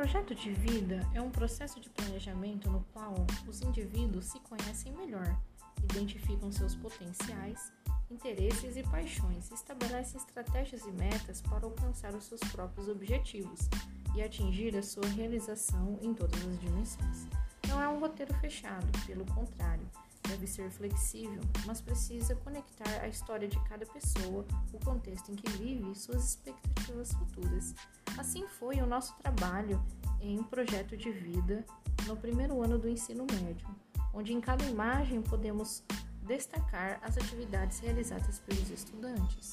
projeto de vida é um processo de planejamento no qual os indivíduos se conhecem melhor, identificam seus potenciais, interesses e paixões, estabelecem estratégias e metas para alcançar os seus próprios objetivos e atingir a sua realização em todas as dimensões. Não é um roteiro fechado, pelo contrário, deve ser flexível, mas precisa conectar a história de cada pessoa, o contexto em que vive e suas expectativas futuras. Assim foi o nosso trabalho em projeto de vida no primeiro ano do ensino médio, onde em cada imagem podemos destacar as atividades realizadas pelos estudantes.